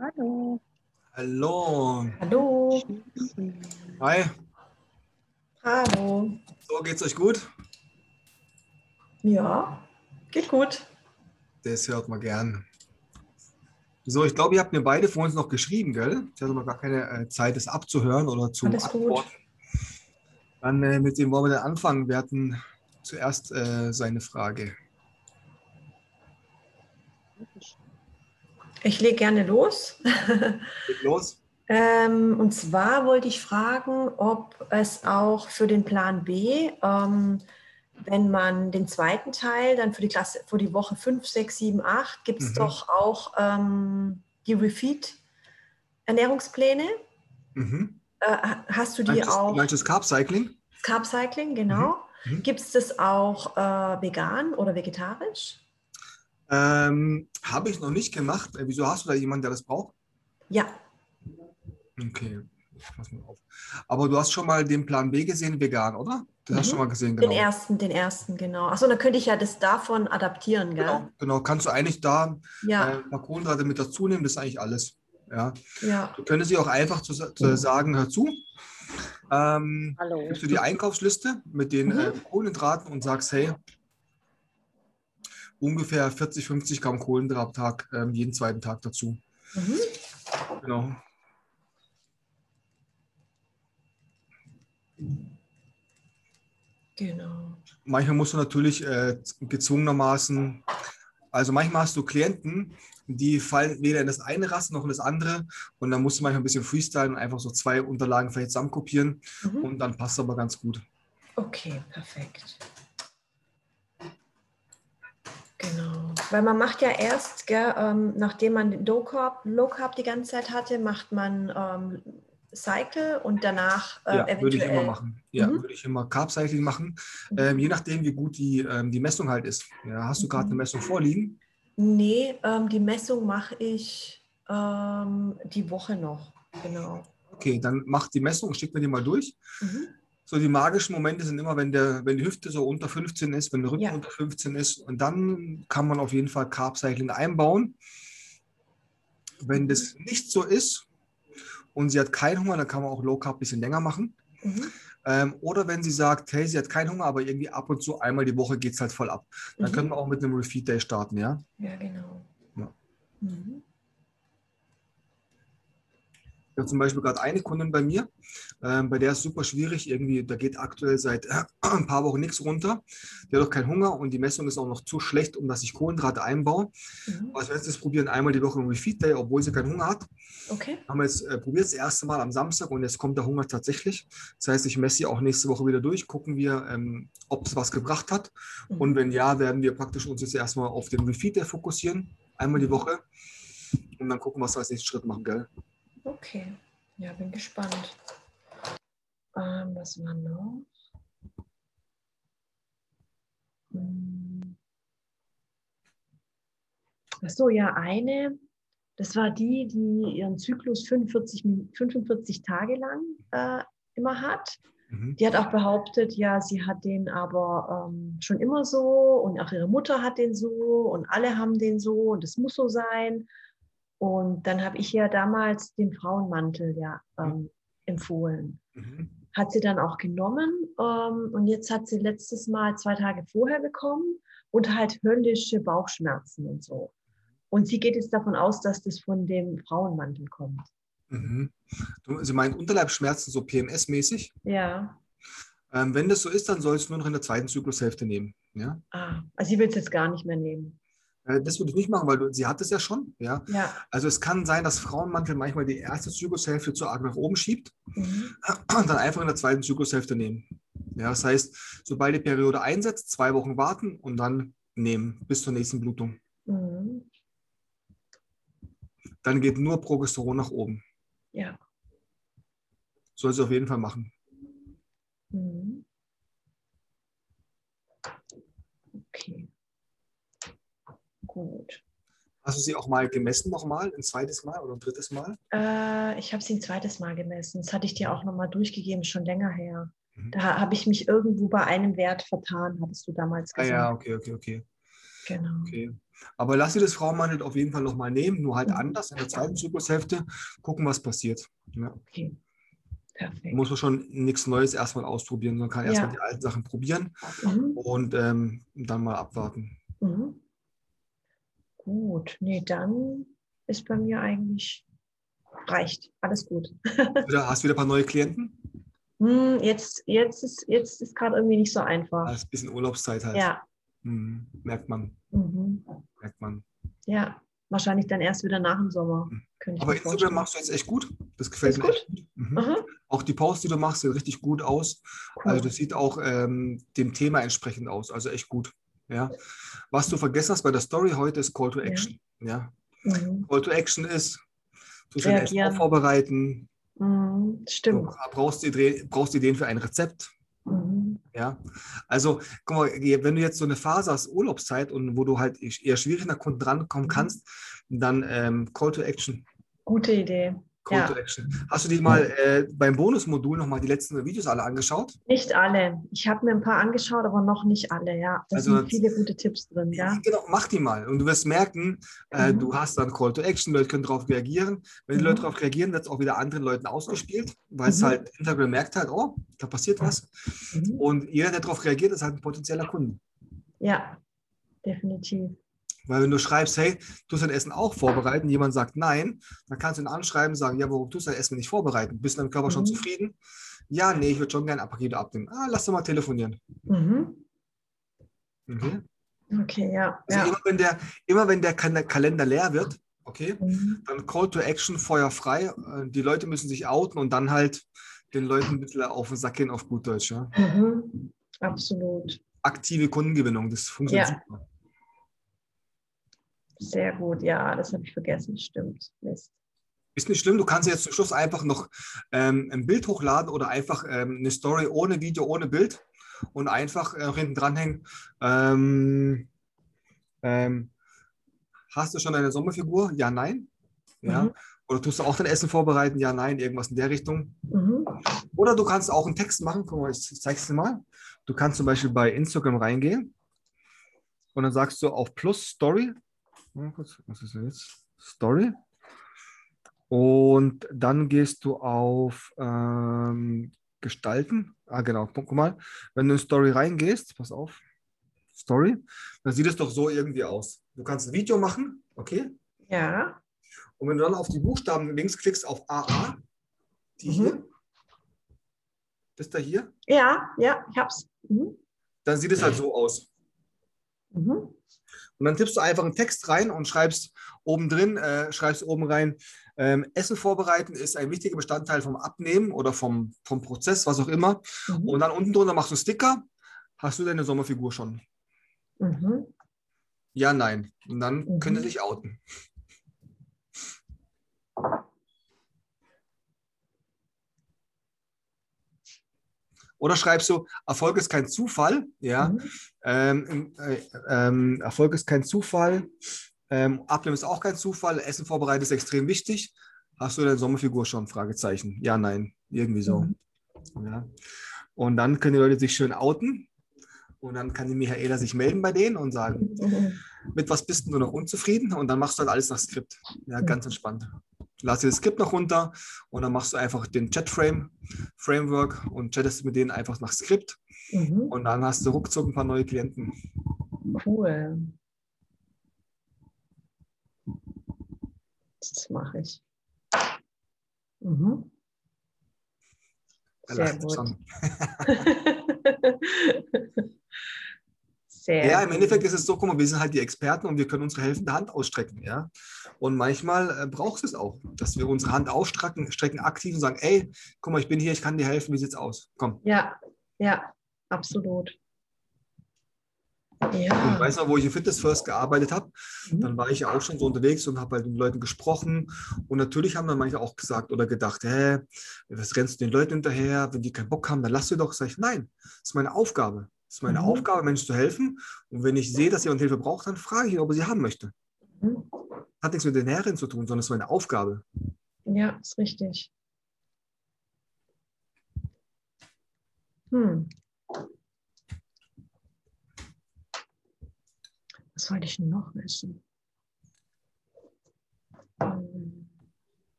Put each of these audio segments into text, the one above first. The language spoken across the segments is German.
Hallo. Hallo. Hallo. Hi. Hallo. So, geht's euch gut? Ja, geht gut. Das hört man gern. So, ich glaube, ihr habt mir beide vor uns noch geschrieben, gell? Ich hatte noch gar keine äh, Zeit, das abzuhören oder zu Alles gut. antworten. Dann äh, mit dem wollen wir dann anfangen. Wir hatten zuerst äh, seine Frage. Ich lege gerne los. Geht los. ähm, und zwar wollte ich fragen, ob es auch für den Plan B, ähm, wenn man den zweiten Teil dann für die Klasse, für die Woche 5, 6, 7, 8, gibt es Mhm. doch auch ähm, die Refeed-Ernährungspläne. Mhm. Äh, hast du die du- auch? Das Carb Cycling? Carb Cycling, genau. Mhm. Mhm. Gibt es das auch äh, vegan oder vegetarisch? Ähm, Habe ich noch nicht gemacht. Wieso hast du da jemanden, der das braucht? Ja, Okay, pass mal auf. Aber du hast schon mal den Plan B gesehen, vegan, oder? Das hast du Mhm. schon mal gesehen, den genau. ersten, den ersten, genau. Achso, dann könnte ich ja das davon adaptieren, gell? Genau, genau. Kannst du eigentlich da Ja, äh, ein paar Kohlenhydrate mit dazu nehmen, das ist eigentlich alles. Ja. ja. Du könntest sie auch einfach zu, zu sagen, hör zu. Ähm, Hallo. gibst du die Einkaufsliste mit den Mhm. äh, Kohlenhydraten und sagst, hey, ungefähr 40, 50 Gramm Kohlenhydrate am Tag, ähm, jeden zweiten Tag dazu. Mhm. Genau. Genau. Manchmal musst du natürlich äh, gezwungenermaßen, also manchmal hast du Klienten, die fallen weder in das eine Raster noch in das andere und dann musst du manchmal ein bisschen freestylen und einfach so zwei Unterlagen vielleicht zusammenkopieren Mhm. und dann passt es aber ganz gut. Okay, perfekt. Genau. Weil man macht ja erst, gell, ähm, nachdem man Low Carb, Low Carb die ganze Zeit hatte, macht man ähm, Cycle und danach äh, Ja, eventuell. würde ich immer machen. Ja, Mhm. würde ich immer Carb Cycling machen. Mhm. Ähm, je nachdem, wie gut die, ähm, die Messung halt ist. Ja, hast du gerade eine Mhm. Messung vorliegen? Nee, ähm, die Messung mache ich ähm, die Woche noch. Genau. Okay, dann mach die Messung, schick mir die mal durch. Mhm. So die magischen Momente sind immer, wenn, der, wenn die Hüfte so unter 15 ist, wenn der Rücken Ja. unter 15 ist. Und dann kann man auf jeden Fall Carb Cycling einbauen. Wenn das nicht so ist und sie hat keinen Hunger, dann kann man auch Low Carb ein bisschen länger machen. Mhm. Ähm, oder wenn sie sagt, hey, sie hat keinen Hunger, aber irgendwie ab und zu einmal die Woche geht es halt voll ab. Dann Mhm. können wir auch mit einem Refeed Day starten, ja? Ja, genau. Ja. Mhm. Ich habe zum Beispiel gerade eine Kundin bei mir, ähm, bei der ist super schwierig, irgendwie, da geht aktuell seit äh, ein paar Wochen nichts runter. Die hat auch keinen Hunger und die Messung ist auch noch zu schlecht, um dass ich Kohlenhydrate einbaue. Mhm. Also das probieren, einmal die Woche einen Refeed Day, obwohl sie keinen Hunger hat. Okay. Haben wir jetzt äh, probiert das erste Mal am Samstag und jetzt kommt der Hunger tatsächlich. Das heißt, ich messe sie auch nächste Woche wieder durch, gucken wir, ähm, ob es was gebracht hat. Mhm. Und wenn ja, werden wir praktisch uns jetzt erstmal auf den Refeed Day fokussieren, einmal die Woche. Und dann gucken, was wir als nächsten Schritt machen, gell? Okay, ja, bin gespannt. Ähm, was war noch? Hm. Ach so, ja, eine, das war die, die ihren Zyklus 45, Min- 45 Tage lang äh, immer hat. Mhm. Die hat auch behauptet, ja, sie hat den aber ähm, schon immer so und auch ihre Mutter hat den so und alle haben den so und es muss so sein. Und dann habe ich ja damals den Frauenmantel ja ähm, empfohlen. Mhm. Hat sie dann auch genommen ähm, und jetzt hat sie letztes Mal zwei Tage vorher bekommen und halt höllische Bauchschmerzen und so. Und sie geht jetzt davon aus, dass das von dem Frauenmantel kommt. Mhm. Sie meint Unterleibsschmerzen so PMS-mäßig. Ja. Ähm, wenn das so ist, dann sollst du nur noch in der zweiten Zyklushälfte nehmen. Ja? Ah, also sie will es jetzt gar nicht mehr nehmen. Äh, das würde ich nicht machen, weil du, sie hat es ja schon. Ja? Ja. Also es kann sein, dass Frauenmantel manchmal die erste Zyklushälfte zu arg nach oben schiebt Mhm. und dann einfach in der zweiten Zyklushälfte nehmen. Ja, das heißt, sobald die Periode einsetzt, zwei Wochen warten und dann nehmen bis zur nächsten Blutung. Mhm. Dann geht nur Progesteron nach oben. Ja. Soll sie auf jeden Fall machen. Mhm. Okay. Gut. Hast du sie auch mal gemessen nochmal, ein zweites Mal oder ein drittes Mal? Äh, ich habe sie ein zweites Mal gemessen. Das hatte ich dir auch nochmal durchgegeben, schon länger her. Mhm. Da habe ich mich irgendwo bei einem Wert vertan, hattest du damals Ah gesagt. ja, okay, okay, okay. Genau. okay. Aber lass dir das Frauenmandel auf jeden Fall nochmal nehmen, nur halt Mhm. anders in der zweiten Zyklushälfte, gucken, was passiert. Ja. Okay. Perfekt. Muss man schon nichts Neues erstmal ausprobieren, sondern kann erstmal Ja. die alten Sachen probieren Mhm. und ähm, dann mal abwarten. Mhm. Gut, nee, dann ist bei mir eigentlich reicht. Alles gut. Wieder, hast du wieder ein paar neue Klienten? Hm, jetzt, jetzt ist jetzt ist gerade irgendwie nicht so einfach. Das ist ein bisschen Urlaubszeit halt. Ja. Mhm. Merkt man, Mhm. merkt man. Ja, wahrscheinlich dann erst wieder nach dem Sommer. Ich Aber Instagram machst du jetzt echt gut. Das gefällt Ist mir echt gut. Mhm. Aha, Auch die Posts, die du machst, sehen richtig gut aus. cool. Also das sieht auch ähm, dem Thema entsprechend aus. Also echt gut. Ja. Was du vergessen hast bei der Story heute ist Call to Ja. Action. Ja. Mhm. Call to Action ist, du sollst auch vorbereiten. Mhm. Du Stimmt. brauchst, Ideen, brauchst Ideen für ein Rezept. Mhm. Ja, also guck mal, wenn du jetzt so eine Phase hast, Urlaubszeit und wo du halt eher schwierig nach Kunden rankommen Mhm. kannst, dann ähm, Call to Action. Gute Idee. Call Ja. to Action. Hast du dir mal äh, beim Bonusmodul nochmal die letzten Videos alle angeschaut? Nicht alle. Ich habe mir ein paar angeschaut, aber noch nicht alle, ja. Da Also- sind viele gute Tipps drin, ja. Genau, mach die mal. Und du wirst merken, äh, Mhm. du hast dann Call to Action, Leute können darauf reagieren. Wenn die Mhm. Leute darauf reagieren, wird es auch wieder anderen Leuten ausgespielt, weil es Mhm. halt Instagram merkt halt, oh, da passiert was. Mhm. Und jeder, der darauf reagiert, ist halt ein potenzieller Kunde. Ja, definitiv. Weil wenn du schreibst, hey, tust dein Essen auch vorbereiten, jemand sagt nein, dann kannst du ihn anschreiben, sagen, ja, warum tust du dein Essen nicht vorbereiten? Bist du deinem Körper schon Mhm. zufrieden? Ja, nee, ich würde schon gerne ein Paket abnehmen. Ah, lass doch mal telefonieren. Mhm. Mhm. Okay, ja. Also ja. immer wenn der, immer wenn der Kal- Kalender leer wird, okay, Mhm. dann Call to Action, Feuer frei. Äh, Die Leute müssen sich outen und dann halt den Leuten ein bisschen auf den Sack gehen, auf gut Deutsch. Ja. Mhm. Absolut. Aktive Kundengewinnung, das funktioniert Ja. super. Sehr gut. Ja, das habe ich vergessen. Stimmt. Mist. Ist nicht schlimm, du kannst jetzt zum Schluss einfach noch ähm, ein Bild hochladen oder einfach ähm, eine Story ohne Video, ohne Bild und einfach äh, hinten dranhängen. Ähm, ähm, hast du schon eine Sommerfigur? Ja, nein. Ja. Mhm. Oder tust du auch dein Essen vorbereiten? Ja, nein, irgendwas in der Richtung. Mhm. Oder du kannst auch einen Text machen. Guck mal, ich zeig's dir mal. Du kannst zum Beispiel bei Instagram reingehen und dann sagst du auf Plus Story. Was ist denn jetzt? Story. Und dann gehst du auf ähm, Gestalten. Ah, genau. Guck guck mal. Wenn du in Story reingehst, pass auf. Story, dann sieht es doch so irgendwie aus. Du kannst ein Video machen, okay? Ja. Und wenn du dann auf die Buchstaben links klickst auf AA, die Mhm. hier, das da hier, Ja, ja, ich hab's. Mhm. dann sieht es halt so aus. Mhm. Und dann tippst du einfach einen Text rein und schreibst oben drin, äh, schreibst oben rein, ähm, Essen vorbereiten ist ein wichtiger Bestandteil vom Abnehmen oder vom, vom Prozess, was auch immer. Mhm. Und dann unten drunter machst du Sticker, hast du deine Sommerfigur schon? Mhm. Ja, nein. Und dann Mhm. können sie sich outen. Oder schreibst du, Erfolg ist kein Zufall, ja. Mhm. Ähm, äh, ähm, Erfolg ist kein Zufall. Ähm, Abnehmen ist auch kein Zufall. Essen vorbereiten ist extrem wichtig. Hast du deine Sommerfigur schon? Fragezeichen. Ja, nein. Irgendwie so. Mhm. Ja. Und dann können die Leute sich schön outen. Und dann kann die Michaela sich melden bei denen und sagen, Mhm. mit was bist du noch unzufrieden? Und dann machst du halt alles nach Skript. Ja, ganz entspannt. Lass dir das Skript noch runter und dann machst du einfach den Chat-Frame, Framework und chattest mit denen einfach nach Skript. Mhm. Und dann hast du ruckzuck ein paar neue Klienten. Cool. Das mache ich. Mhm. Ja, Sehr gut. schon. Sehr Ja, im. Endeffekt ist es so, guck mal, wir sind halt die Experten und wir können unsere helfende Hand ausstrecken, ja. Und manchmal äh, braucht es auch, dass wir unsere Hand ausstrecken, strecken aktiv und sagen, ey, guck mal, ich bin hier, ich kann dir helfen, wie sieht's aus? Komm. Ja, ja, absolut. Ja. weißt du, wo ich in Fitness First gearbeitet habe, Mhm. dann war ich ja auch schon so unterwegs und habe halt mit den Leuten gesprochen. Und natürlich haben dann manche auch gesagt oder gedacht, hä, was rennst du den Leuten hinterher? Wenn die keinen Bock haben, dann lass sie doch. Sag ich, nein, das ist meine Aufgabe. Das ist meine Mhm. Aufgabe, Menschen zu helfen. Und wenn ich sehe, dass jemand Hilfe braucht, dann frage ich ihn, ob er sie haben möchte. Mhm. Hat nichts mit den Herren zu tun, sondern es ist meine Aufgabe. Ja, ist richtig. Hm. Was wollte ich noch.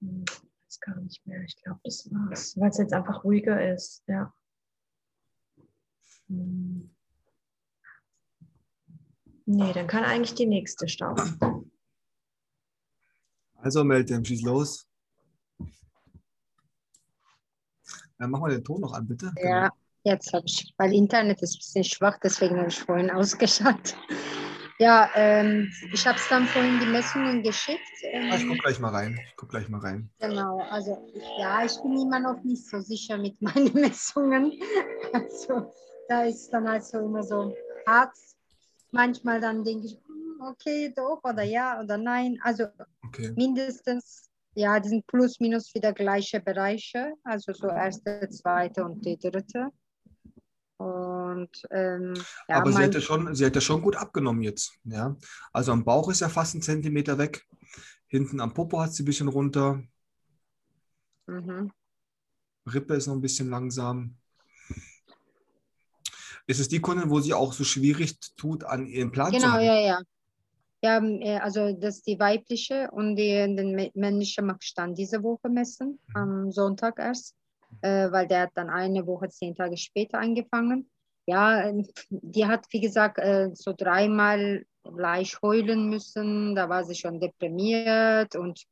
Hm, das gar nicht mehr. Ich glaube, das war's. Weil es jetzt einfach ruhiger ist, ja. Hm. Nee, dann kann eigentlich die nächste starten. Also Meltem, schieß los. Dann machen wir den Ton noch an, bitte. Ja, genau. jetzt habe ich, weil Internet ist ein bisschen schwach, deswegen habe ich vorhin ausgeschaltet. Ja, ähm, ich habe es dann vorhin die Messungen geschickt. Ähm, ah, ich gucke gleich mal rein. Ich gucke gleich mal rein. Genau, also ja, ich bin immer noch nicht so sicher mit meinen Messungen. Also da ist dann halt so immer so hart. Manchmal dann denke ich, hm, okay, doch oder ja oder nein. Also okay. mindestens, ja, die sind plus minus wieder gleiche Bereiche. Also so erste, zweite und die dritte. Und, ähm, ja, Aber sie hat, ja schon, sie hat ja schon gut abgenommen jetzt. Ja? Also am Bauch ist ja fast ein Zentimeter weg. Hinten am Popo hat sie ein bisschen runter. Mhm. Rippe ist noch ein bisschen langsam. Ist es die Kundin, wo sie auch so schwierig tut, an ihren Plan genau, zu? Genau, ja, ja. Ja, äh, also das ist die weibliche und die, den männlichen dann diese Woche messen, mhm. am Sonntag erst äh, weil der hat dann eine Woche, zehn Tage später angefangen. Ja, die hat, wie gesagt, äh, so dreimal leicht heulen müssen. Da war sie schon deprimiert und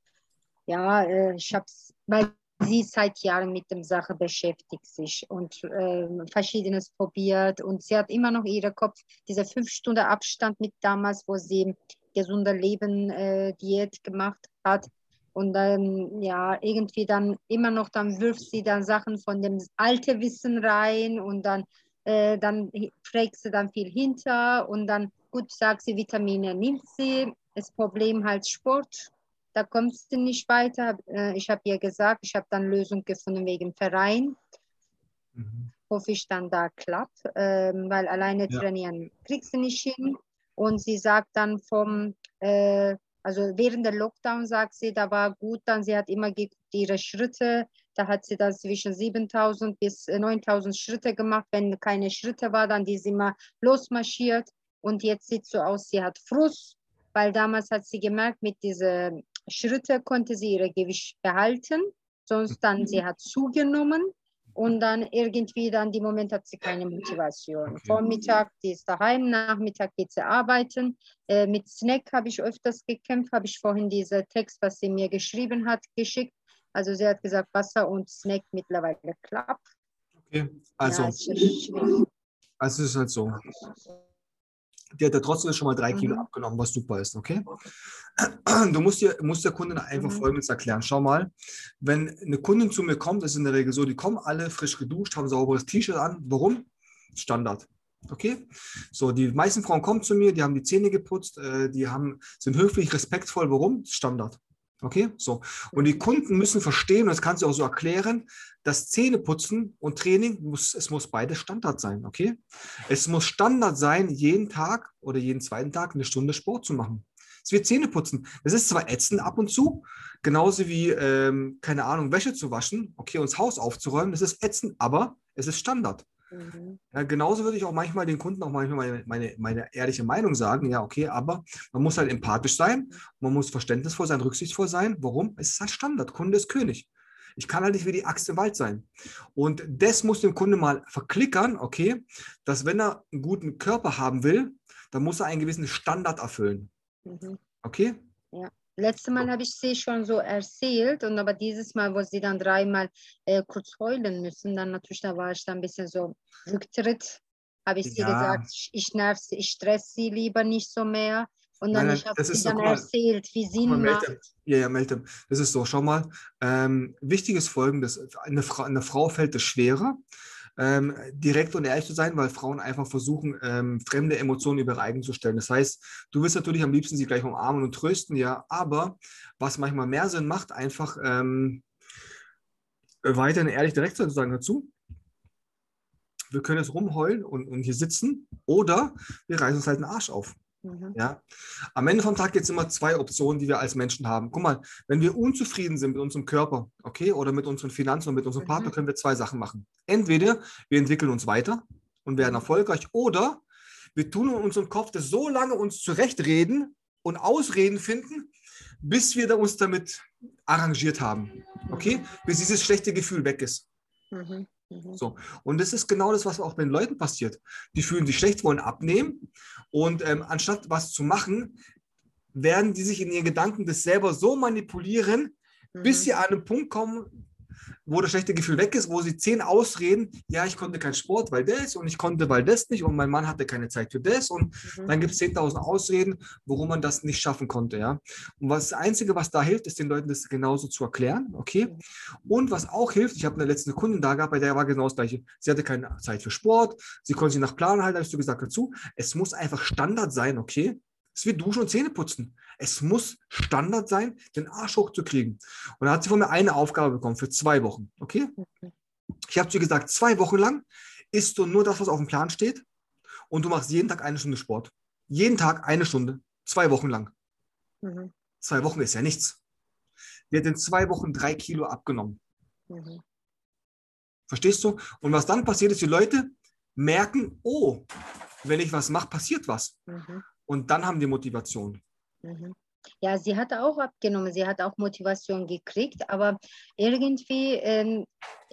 ja, äh, ich habe es, weil sie seit Jahren mit der Sache beschäftigt sich und äh, verschiedenes probiert und sie hat immer noch ihren Kopf, diese fünf Stunden Abstand mit damals, wo sie gesunder Leben äh, Diät gemacht hat, und dann, ja, irgendwie dann immer noch, dann wirft sie dann Sachen von dem alten Wissen rein und dann, äh, dann fragt sie dann viel hinter und dann, gut, sagt sie, Vitamine nimmt sie. Das Problem halt Sport, da kommt sie nicht weiter. Äh, ich habe ihr gesagt, ich habe dann Lösung gefunden wegen Verein. Mhm. Hoffe ich dann da klappt, äh, weil alleine ja. trainieren kriegst du nicht hin. Und sie sagt dann vom, äh, also während der Lockdown sagt sie, da war gut, dann sie hat immer geguckt, ihre Schritte, da hat sie das zwischen 7000 bis 9000 Schritte gemacht. Wenn keine Schritte war, dann die ist immer losmarschiert und jetzt sieht so aus, sie hat Frust, weil damals hat sie gemerkt, mit diesen Schritte konnte sie ihr Gewicht behalten, sonst dann sie hat zugenommen und dann irgendwie dann die Moment hat sie keine Motivation. Okay. Vormittag, die ist daheim, Nachmittag geht sie arbeiten. Äh, mit Snack habe ich öfters gekämpft, habe ich vorhin diesen Text, was sie mir geschrieben hat, geschickt. Also sie hat gesagt, Wasser und Snack mittlerweile klappt. Okay, also, ja, also es ist halt so die hat ja trotzdem schon mal drei Kilo mhm. abgenommen, was super ist, okay? Du musst, dir, musst der Kundin einfach mhm. Folgendes erklären. Schau mal, wenn eine Kundin zu mir kommt, ist in der Regel so, die kommen alle frisch geduscht, haben sauberes T-Shirt an. Warum? Standard. Okay? So, die meisten Frauen kommen zu mir, die haben die Zähne geputzt, äh, die haben, sind höflich, respektvoll. Warum? Standard. Okay, so. Und die Kunden müssen verstehen, und das kannst du auch so erklären, dass Zähneputzen und Training, muss, es muss beides Standard sein, okay? Es muss Standard sein, jeden Tag oder jeden zweiten Tag eine Stunde Sport zu machen. Es wird Zähneputzen. Das ist zwar ätzend ab und zu, genauso wie, ähm, keine Ahnung, Wäsche zu waschen, okay, uns Haus aufzuräumen, das ist ätzend, aber es ist Standard. Mhm. Ja, genauso würde ich auch manchmal den Kunden auch manchmal meine, meine, meine, ehrliche Meinung sagen. Ja, okay, aber man muss halt empathisch sein, man muss verständnisvoll sein, rücksichtsvoll sein. Warum? Es ist halt Standard. Kunde ist König. Ich kann halt nicht wie die Axt im Wald sein. Und das muss dem Kunde mal verklickern, okay, dass wenn er einen guten Körper haben will, dann muss er einen gewissen Standard erfüllen. Mhm. Okay? Ja. Letztes Mal habe ich sie schon so erzählt und aber dieses Mal, wo sie dann dreimal äh, kurz heulen müssen, dann natürlich, da war ich dann ein bisschen so Rücktritt, habe ich sie ja. gesagt, ich nerv sie, ich stress sie lieber nicht so mehr. Und dann nein, habe ich sie dann so, erzählt, wie sie macht. Ja, ja, Meltem, das ist so, schau mal, ähm, wichtig ist folgendes, eine, Fra eine Frau fällt es schwerer, ähm, direkt und ehrlich zu sein, weil Frauen einfach versuchen, ähm, fremde Emotionen über ihre eigenen zu stellen. Das heißt, du wirst natürlich am liebsten sie gleich umarmen und trösten, ja, aber was manchmal mehr Sinn macht, einfach ähm, weiterhin ehrlich direkt zu sagen dazu. Wir können jetzt rumheulen und, und hier sitzen oder wir reißen uns halt den Arsch auf. Mhm. Ja? Am Ende vom Tag gibt es immer zwei Optionen, die wir als Menschen haben. Guck mal, wenn wir unzufrieden sind mit unserem Körper, okay, oder mit unseren Finanzen und mit unserem mhm. Partner, können wir zwei Sachen machen. Entweder wir entwickeln uns weiter und werden mhm. erfolgreich, oder wir tun in unserem Kopf das so lange uns zurechtreden und Ausreden finden, bis wir uns damit arrangiert haben. Okay? Bis dieses schlechte Gefühl weg ist. Mhm. Mhm. So. Und das ist genau das, was auch bei den Leuten passiert. Die fühlen sich schlecht, wollen abnehmen und ähm, anstatt was zu machen, werden die sich in ihren Gedanken das selber so manipulieren, mhm. bis sie an einen Punkt kommen, wo das schlechte Gefühl weg ist, wo sie zehn Ausreden, ja, ich konnte keinen Sport, weil das und ich konnte, weil das nicht und mein Mann hatte keine Zeit für das und mhm. dann gibt es 10.000 Ausreden, warum man das nicht schaffen konnte, ja. Und was das Einzige, was da hilft, ist den Leuten das genauso zu erklären, okay. Mhm. Und was auch hilft, ich habe eine letzte Kundin da gehabt, bei der war genau das Gleiche. Sie hatte keine Zeit für Sport, sie konnte sich nach Plan halten, habe ich so gesagt dazu. Es muss einfach Standard sein, okay. Es wird Duschen und Zähne putzen. Es muss Standard sein, den Arsch hochzukriegen. Und da hat sie von mir eine Aufgabe bekommen für zwei Wochen. Okay? Ich habe zu ihr gesagt, zwei Wochen lang isst du nur das, was auf dem Plan steht und du machst jeden Tag eine Stunde Sport. Jeden Tag eine Stunde, zwei Wochen lang. Mhm. Zwei Wochen ist ja nichts. Die hat in zwei Wochen drei Kilo abgenommen. Mhm. Verstehst du? Und was dann passiert ist, die Leute merken, oh, wenn ich was mache, passiert was. Mhm. Und dann haben die Motivation. Mhm. Ja, sie hat auch abgenommen, sie hat auch Motivation gekriegt, aber irgendwie, ähm,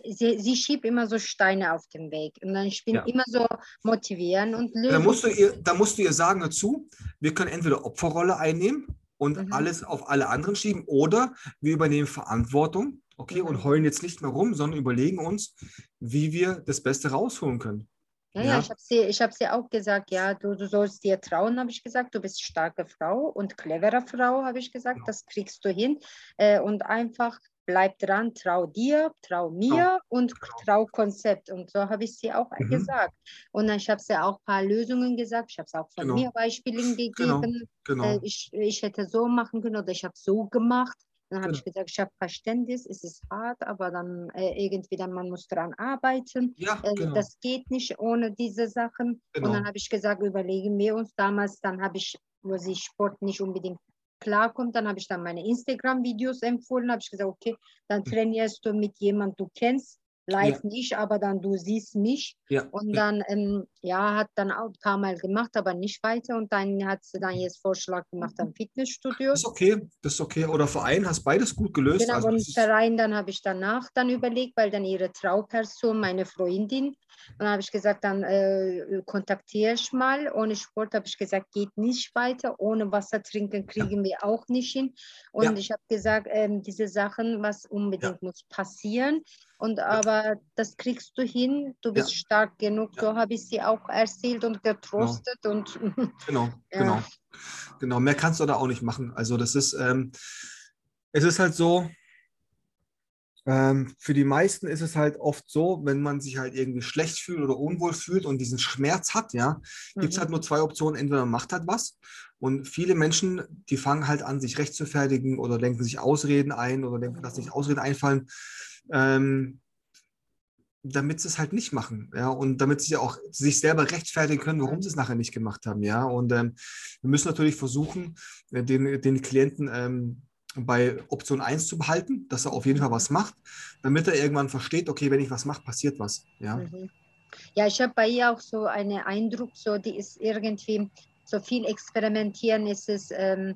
sie, sie schiebt immer so Steine auf den Weg. Und dann ich bin ja. immer so motivieren und lösen. Da musst, du ihr, da musst du ihr sagen dazu, wir können entweder Opferrolle einnehmen und mhm. alles auf alle anderen schieben oder wir übernehmen Verantwortung, okay, mhm. und heulen jetzt nicht mehr rum, sondern überlegen uns, wie wir das Beste rausholen können. Ja, ja, ich habe sie, hab sie auch gesagt, ja, du, du sollst dir trauen, habe ich gesagt, du bist starke Frau und clevere Frau, habe ich gesagt, das kriegst du hin. Äh, und einfach bleib dran, trau dir, trau mir ja. und genau. trau Konzept. Und so habe ich sie auch mhm. gesagt. Und dann, ich habe sie auch ein paar Lösungen gesagt, ich habe es auch von genau. mir Beispiele genau. gegeben. Genau. Äh, ich, ich hätte so machen können oder ich habe so gemacht. Dann habe genau. ich gesagt, ich habe Verständnis, es ist hart, aber dann äh, irgendwie dann man muss daran arbeiten. Ja, äh, genau. Das geht nicht ohne diese Sachen. Genau. Und dann habe ich gesagt, überlegen wir uns damals, dann habe ich, wo sie Sport nicht unbedingt klarkommt, dann habe ich dann meine Instagram-Videos empfohlen, habe ich gesagt, okay, dann hm. trainierst du mit jemandem, du kennst, live ja. nicht, aber dann du siehst mich. Ja. Und dann, ähm, ja, hat dann auch ein paar Mal gemacht, aber nicht weiter. Und dann hat sie dann jetzt Vorschlag gemacht am Fitnessstudio. Das ist okay, das ist okay. Oder Verein, hast beides gut gelöst. Genau, also und Verein, dann habe ich danach dann überlegt, weil dann ihre Trauperson, meine Freundin, und dann habe ich gesagt, dann äh, kontaktiere ich mal. Ohne Sport habe ich gesagt, geht nicht weiter. Ohne Wasser trinken kriegen ja. wir auch nicht hin. Und ja. ich habe gesagt, ähm, diese Sachen, was unbedingt ja. muss passieren. Und aber das kriegst du hin. Du bist stark genug. So habe ich sie auch erzählt und getrostet. Genau. Und genau, genau. Genau, mehr kannst du da auch nicht machen. Also das ist, ähm, es ist halt so, ähm, für die meisten ist es halt oft so, wenn man sich halt irgendwie schlecht fühlt oder unwohl fühlt und diesen Schmerz hat, ja, gibt es halt mhm. nur zwei Optionen. Entweder man macht halt was und viele Menschen, die fangen halt an, sich recht zu fertigen oder denken sich Ausreden ein oder denken, dass sich Ausreden einfallen, ähm, damit sie es halt nicht machen, ja, und damit sie auch sich selber rechtfertigen können, warum sie es nachher nicht gemacht haben, ja. Und ähm, wir müssen natürlich versuchen, äh, den, den Klienten ähm, bei Option 1 zu behalten, dass er auf jeden Fall was macht, damit er irgendwann versteht, okay, wenn ich was mache, passiert was. Ja, mhm. ja ich habe bei ihr auch so einen Eindruck, so die ist irgendwie so viel experimentieren ist es ähm,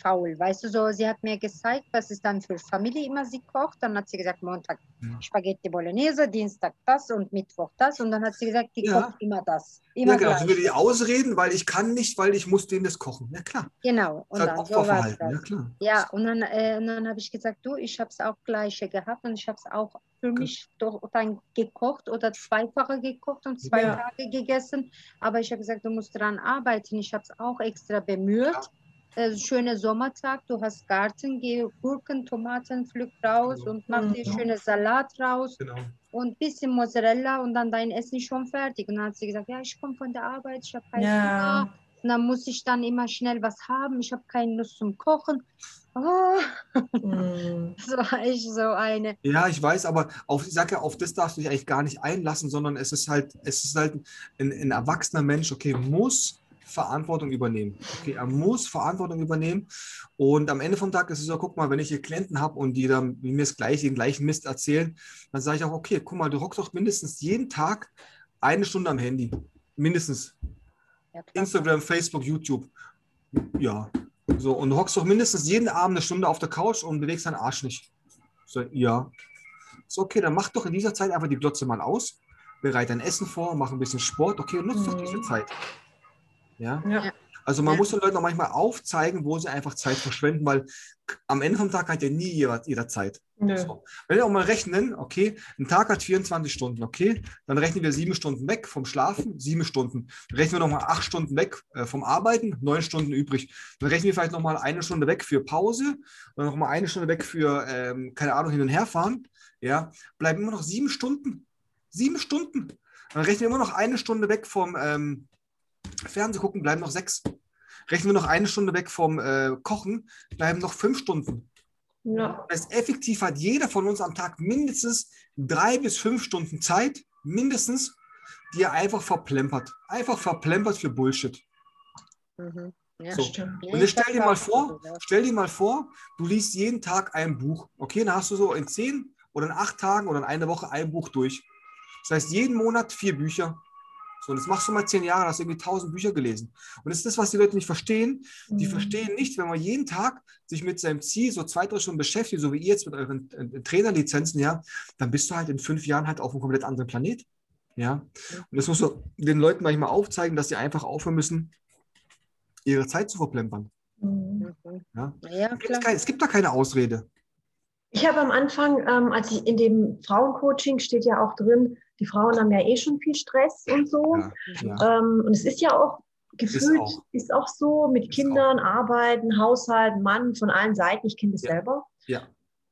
faul. Weißt du, so, sie hat mir gezeigt, was ist dann für Familie immer sie kocht. Dann hat sie gesagt, Montag. Spaghetti Bolognese, Dienstag das und Mittwoch das. Und dann hat sie gesagt, die ja. kocht immer das. Immer ja, genau. Sie will die ausreden, weil ich kann nicht, weil ich muss denen das kochen. Ja, klar. Genau. Und dann, so war das. Ja, klar. Ja, und dann, äh, dann habe ich gesagt, du, ich habe es auch gleiche gehabt und ich habe es auch für mich doch dann gekocht oder zweifache gekocht und zwei ja. Tage gegessen. Aber ich habe gesagt, du musst daran arbeiten. Ich habe es auch extra bemüht. Ja äh, schöner Sommertag, du hast Garten, geh Gurken, Tomaten, pflück raus genau. und mach mhm. dir schöne Salat raus genau. und ein bisschen Mozzarella und dann dein Essen schon fertig. Und dann hat sie gesagt, ja, ich komme von der Arbeit, ich habe keinen ja. Hunger. Und dann muss ich dann immer schnell was haben, ich habe keine Lust zum Kochen. Oh. Mm. Das war echt so eine. Ja, ich weiß, aber auf, ich sage ja, auf das darfst du dich eigentlich gar nicht einlassen, sondern es ist halt, es ist halt ein, ein erwachsener Mensch, okay, muss Verantwortung übernehmen. Okay, er muss Verantwortung übernehmen. Und am Ende vom Tag ist es so, guck mal, wenn ich hier Klienten habe und die dann mir das gleiche, den gleichen Mist erzählen, dann sage ich auch, okay, guck mal, du hockst doch mindestens jeden Tag eine Stunde am Handy. Mindestens. Ja, Instagram, Facebook, YouTube. Ja. So, und du hockst doch mindestens jeden Abend eine Stunde auf der Couch und bewegst deinen Arsch nicht. So, ja. So, okay, dann mach doch in dieser Zeit einfach die Glotze mal aus, bereite dein Essen vor, mach ein bisschen Sport, okay, und nutze mhm. doch diese Zeit. Ja. ja. Also man ja. muss den Leuten auch manchmal aufzeigen, wo sie einfach Zeit verschwenden, weil am Ende vom Tag hat ja nie jeder, jeder Zeit. So. Wenn wir auch mal rechnen, okay, ein Tag hat 24 Stunden, okay, dann rechnen wir sieben Stunden weg vom Schlafen, sieben Stunden. Dann rechnen wir nochmal acht Stunden weg äh, vom Arbeiten, neun Stunden übrig. Dann rechnen wir vielleicht nochmal eine Stunde weg für Pause und nochmal eine Stunde weg für, ähm, keine Ahnung, hin und her fahren. Ja, bleiben immer noch sieben Stunden. Sieben Stunden. Dann rechnen wir immer noch eine Stunde weg vom ähm, Fernseh gucken, bleiben noch sechs. Rechnen wir noch eine Stunde weg vom äh, Kochen, bleiben noch fünf Stunden. Ja. Das heißt, effektiv hat jeder von uns am Tag mindestens drei bis fünf Stunden Zeit, mindestens, die er einfach verplempert. Einfach verplempert für Bullshit. Mhm. Ja, so. Und jetzt stell dir mal vor, stell dir mal vor, du liest jeden Tag ein Buch. Okay, dann hast du so in zehn oder in acht Tagen oder in einer Woche ein Buch durch. Das heißt, jeden Monat vier Bücher. So, und das machst du mal zehn Jahre, hast du irgendwie tausend Bücher gelesen. Und das ist das, was die Leute nicht verstehen. Die mhm. verstehen nicht, wenn man jeden Tag sich mit seinem Ziel so zwei, drei Stunden beschäftigt, so wie ihr jetzt mit euren äh, Trainerlizenzen, ja, dann bist du halt in fünf Jahren halt auf einem komplett anderen Planet. Ja. Und das musst du den Leuten manchmal aufzeigen, dass sie einfach aufhören müssen, ihre Zeit zu verplempern. Mhm. Ja? Ja, es gibt da keine Ausrede. Ich habe am Anfang, ähm, als ich in dem Frauencoaching steht ja auch drin, die Frauen haben ja eh schon viel Stress und so. Ja. Ähm, und es ist ja auch gefühlt, ist auch, ist auch so mit Kindern, auch. Arbeiten, Haushalt, Mann von allen Seiten. Ich kenne das ja. selber. Ja.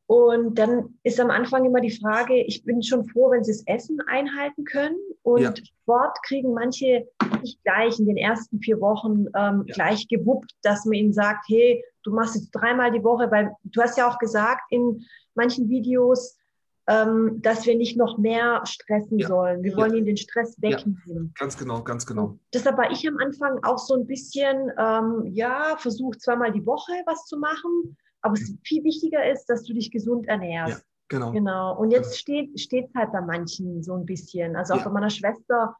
Und dann ist am Anfang immer die Frage, ich bin schon froh, wenn sie das Essen einhalten können. Und ja. Sport kriegen manche nicht gleich in den ersten vier Wochen ähm, ja. gleich gewuppt, dass man ihnen sagt, hey, du machst jetzt dreimal die Woche, weil du hast ja auch gesagt in manchen Videos, ähm, dass wir nicht noch mehr stressen ja. sollen. Wir ja. wollen ihnen den Stress wegnehmen. Ja. Ganz genau, ganz genau. Und deshalb war ich am Anfang auch so ein bisschen, ähm, ja, versuch zweimal die Woche was zu machen, aber es viel wichtiger ist, dass du dich gesund ernährst. Genau. Genau. Und jetzt steht es halt bei manchen so ein bisschen. Also auch bei meiner Schwester,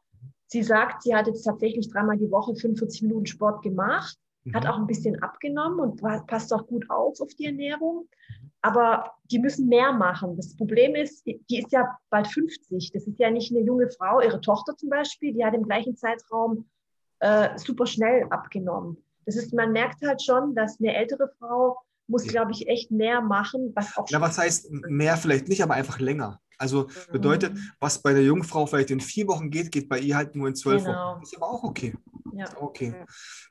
sie sagt, sie hat jetzt tatsächlich dreimal die Woche 45 Minuten Sport gemacht, mhm. hat auch ein bisschen abgenommen und passt auch gut auf auf die Ernährung aber die müssen mehr machen. Das Problem ist, die ist ja bald 50. Das ist ja nicht eine junge Frau. Ihre Tochter zum Beispiel, die hat im gleichen Zeitraum äh, super schnell abgenommen. Das ist, man merkt halt schon, dass eine ältere Frau muss, glaube ich, echt mehr machen, was auch. Ja, was heißt mehr vielleicht nicht, aber einfach länger. Also bedeutet, mhm. was bei der Jungfrau vielleicht in vier Wochen geht, geht bei ihr halt nur in zwölf genau. Wochen. Das ist aber auch okay. Ja. Okay.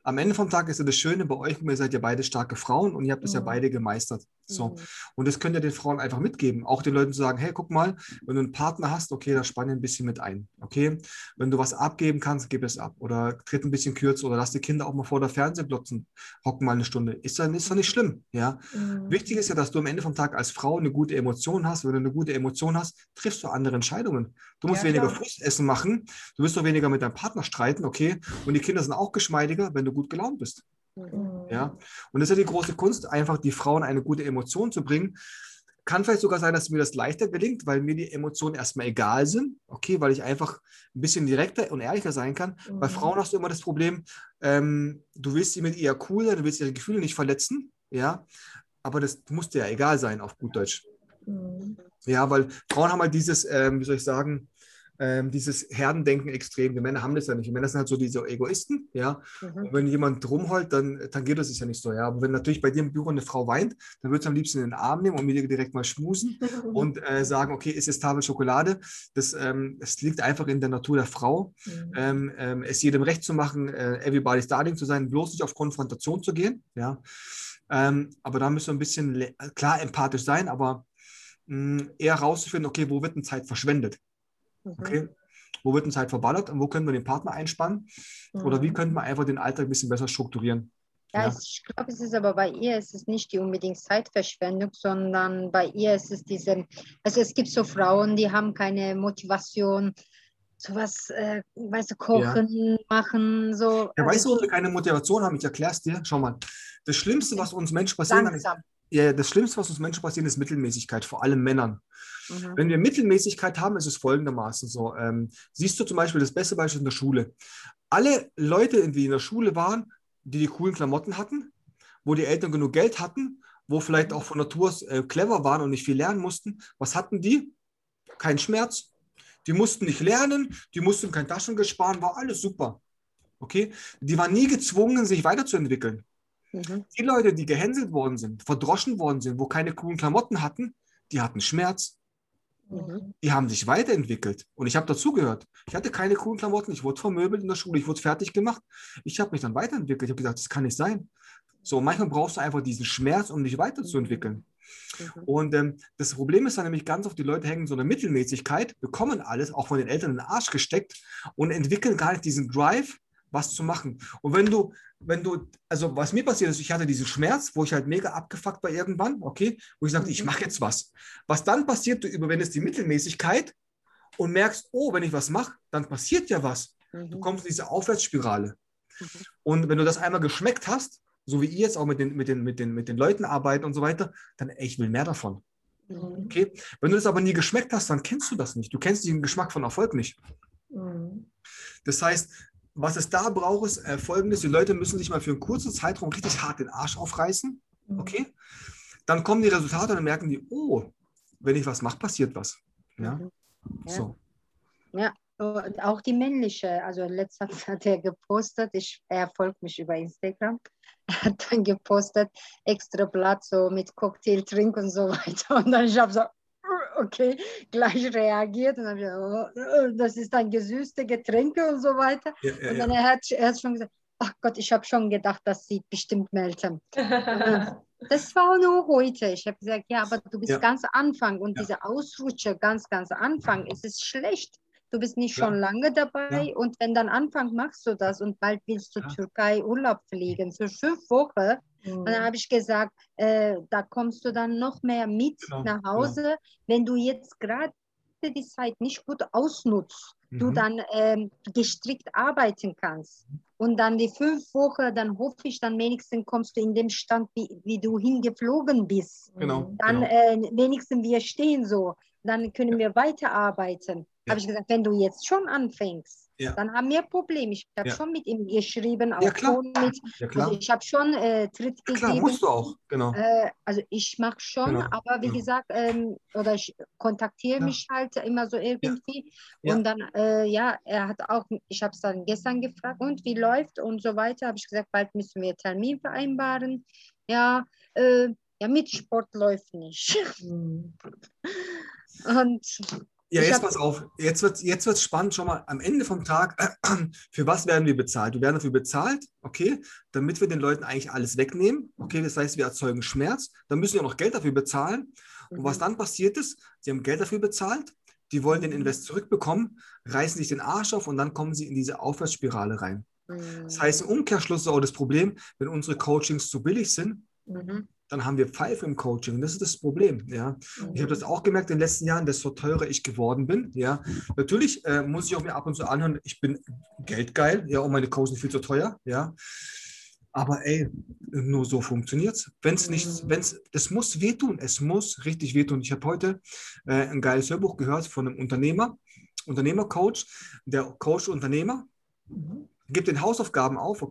Am Ende vom Tag ist ja das Schöne bei euch, ihr seid ja beide starke Frauen und ihr habt das mhm. ja beide gemeistert. So. Mhm. Und das könnt ihr den Frauen einfach mitgeben. Auch den Leuten zu sagen, hey, guck mal, wenn du einen Partner hast, okay, da spann ein bisschen mit ein. Okay. Wenn du was abgeben kannst, gib es ab. Oder tritt ein bisschen kürzer oder lass die Kinder auch mal vor der Fernseh glotzen, hocken mal eine Stunde. Ist doch, ist doch nicht schlimm. Ja. Mhm. Wichtig ist ja, dass du am Ende vom Tag als Frau eine gute Emotion hast. Wenn du eine gute Emotion hast, triffst du andere Entscheidungen. Du musst ja, weniger Frustessen machen. Du wirst doch weniger mit deinem Partner streiten, okay. Und die Kinder sind auch geschmeidiger, wenn du gut gelaunt bist. Mhm. Ja, und das ist ja die große Kunst, einfach die Frauen eine gute Emotion zu bringen. Kann vielleicht sogar sein, dass mir das leichter gelingt, weil mir die Emotionen erstmal egal sind. Okay, weil ich einfach ein bisschen direkter und ehrlicher sein kann. Mhm. Bei Frauen hast du immer das Problem, ähm, du willst sie mit ihr cool sein, du willst ihre Gefühle nicht verletzen. Ja, aber das muss dir ja egal sein, auf gut Deutsch. Mhm. Ja, weil Frauen haben halt dieses, ähm, wie soll ich sagen, ähm, dieses Herdendenken extrem. Die Männer haben das ja nicht. Die Männer sind halt so diese Egoisten, ja. Mhm. Wenn jemand rumheult, dann tangiert das es ja nicht so, ja. Aber wenn natürlich bei dir im Büro eine Frau weint, dann wird sie am liebsten in den Arm nehmen und mit dir direkt mal schmusen und äh, sagen, okay, ist es Tafel Schokolade? Das, ähm, das liegt einfach in der Natur der Frau, mhm. ähm, ähm es jedem recht zu machen, äh, everybody's darling zu sein, bloß nicht auf Konfrontation zu gehen, ja. Ähm, aber da müssen wir ein bisschen, klar, empathisch sein, aber mh, mm, eher rauszufinden, okay, wo wird denn Zeit verschwendet? Mhm. Okay. Wo wird denn Zeit verballert und wo können wir den Partner einspannen? Mhm. Oder wie mhm. könnte man einfach den Alltag ein bisschen besser strukturieren? Ja, ja. ich glaube, es ist aber bei ihr ist es nicht die unbedingt Zeitverschwendung, sondern bei ihr ist es diese, also es gibt so Frauen, die haben keine Motivation, sowas, äh, weißt du, kochen, ja. machen, so. Ja, weißt du, wo wir keine Motivation haben? Ich erkläre es dir. Schau mal. Das Schlimmste, was uns Menschen passieren kann, ist, ja, das Schlimmste, was uns Menschen passieren, ist Mittelmäßigkeit, vor allem Männern. Mhm. Wenn wir Mittelmäßigkeit haben, ist es folgendermaßen so. Ähm, siehst du zum Beispiel das beste Beispiel in der Schule. Alle Leute, die in der Schule waren, die die coolen Klamotten hatten, wo die Eltern genug Geld hatten, wo vielleicht auch von Natur aus äh, clever waren und nicht viel lernen mussten, was hatten die? Kein Schmerz. Die mussten nicht lernen, die mussten kein Taschengeld sparen, war alles super. Okay? Die waren nie gezwungen, sich weiterzuentwickeln. Mhm. Die Leute, die gehänselt worden sind, verdroschen worden sind, wo keine coolen Klamotten hatten, die hatten Schmerz. Mhm. Die haben sich weiterentwickelt. Und ich habe dazugehört. Ich hatte keine coolen Klamotten, ich wurde vermöbelt in der Schule, ich wurde fertig gemacht. Ich habe mich dann weiterentwickelt. Ich habe gesagt, das kann nicht sein. So, manchmal brauchst du einfach diesen Schmerz, um dich weiterzuentwickeln. Mhm. Und ähm, das Problem ist dann nämlich ganz oft, die Leute hängen so einer Mittelmäßigkeit, bekommen alles, auch von den Eltern in den Arsch gesteckt und entwickeln gar nicht diesen Drive, was zu machen. Und wenn du, wenn du, also was mir passiert ist, ich hatte diesen Schmerz, wo ich halt mega abgefuckt war irgendwann, okay, wo ich sagte, ich mhm. mache jetzt was. Was dann passiert, du überwindest die Mittelmäßigkeit und merkst, oh, wenn ich was mache, dann passiert ja was. Mhm. Du kommst in diese Aufwärtsspirale. Mhm. Und wenn du das einmal geschmeckt hast, so wie ihr jetzt auch mit den, mit den, mit den, mit den Leuten arbeiten und so weiter, dann, ey, ich will mehr davon. Mhm. Okay? Wenn du das aber nie geschmeckt hast, dann kennst du das nicht. Du kennst den Geschmack von Erfolg nicht. Mhm. Das heißt, was es da braucht, ist äh, folgendes: Die Leute müssen sich mal für einen kurzen Zeitraum richtig hart den Arsch aufreißen. Mhm. Okay? Dann kommen die Resultate und dann merken die, oh, wenn ich was mache, passiert was. Ja. Mhm. ja. So. Ja, und auch die männliche, also letztens hat er gepostet, ich, er folgt mich über Instagram, er hat dann gepostet, extra Blatt so mit Cocktail trinken und so weiter. Und dann ich habe so, okay, gleich reagiert und dann ich, oh, das ist ein gesüßte Getränke und so weiter. Ja, ja, und dann ja. er hat er hat schon gesagt, ach Gott, ich habe schon gedacht, das sieht bestimmt Meltem. das war nur heute. Ich habe gesagt, ja, aber du bist ja. ganz Anfang und diese Ausrutsche ganz, ganz Anfang, es ist schlecht. Du bist nicht schon lange dabei und wenn dann Anfang machst du das und bald willst du Türkei Urlaub fliegen für fünf Wochen, Mhm. Und dann habe ich gesagt, äh, da kommst du dann noch mehr mit genau, nach genau. Hause, genau. wenn du jetzt gerade die Zeit nicht gut ausnutzt, mhm. du dann ähm, gestrickt arbeiten kannst. Und dann die fünf Wochen, dann hoffe ich, dann wenigstens kommst du in dem Stand, wie, wie du hingeflogen bist. Genau, dann genau. Äh, wenigstens wir stehen so, dann können wir weiterarbeiten. Ja. Habe ich gesagt, wenn du jetzt schon anfängst, ja. dann haben wir ein Problem. Ich habe ja. schon mit ihm geschrieben, auch ja, klar. mit. Ja, klar. Also ich habe schon äh, Tritt ja, klar, musst du auch, genau. Äh, also ich mache schon, genau. aber wie gesagt, ähm, oder ich kontaktiere mich halt immer so irgendwie. Und dann, äh, ja, er hat auch, ich habe es dann gestern gefragt, und wie läuft und so weiter. Habe ich gesagt, bald müssen wir Termin vereinbaren. Ja, äh, ja, mit Sport läuft nicht. Mhm. und ja, jetzt pass auf, jetzt wird es jetzt spannend, schon mal am Ende vom Tag, für was werden wir bezahlt? Wir werden dafür bezahlt, okay, damit wir den Leuten eigentlich alles wegnehmen, okay, das heißt, wir erzeugen Schmerz, dann müssen wir auch noch Geld dafür bezahlen. Und mhm. was dann passiert ist, sie haben Geld dafür bezahlt, die wollen den mhm. Invest zurückbekommen, reißen sich den Arsch auf und dann kommen sie in diese Aufwärtsspirale rein. Mhm. Das heißt, im Umkehrschluss ist auch das Problem, wenn unsere Coachings zu billig sind, mhm dann haben wir Pfeife im Coaching. Das ist das Problem. Ja. Ich habe das auch gemerkt in den letzten Jahren, desto teurer ich geworden bin. Ja. Natürlich äh, muss ich auch mir ab und zu anhören, ich bin geldgeil, ja, und meine Coaching sind viel zu teuer. Ja. Aber ey, nur so funktioniert es. Wenn es nicht, wenn es, das muss wehtun, es muss richtig wehtun. Ich habe heute äh, ein geiles Hörbuch gehört von einem Unternehmer, Unternehmercoach, der Coach Unternehmer, mhm. gibt den Hausaufgaben auf,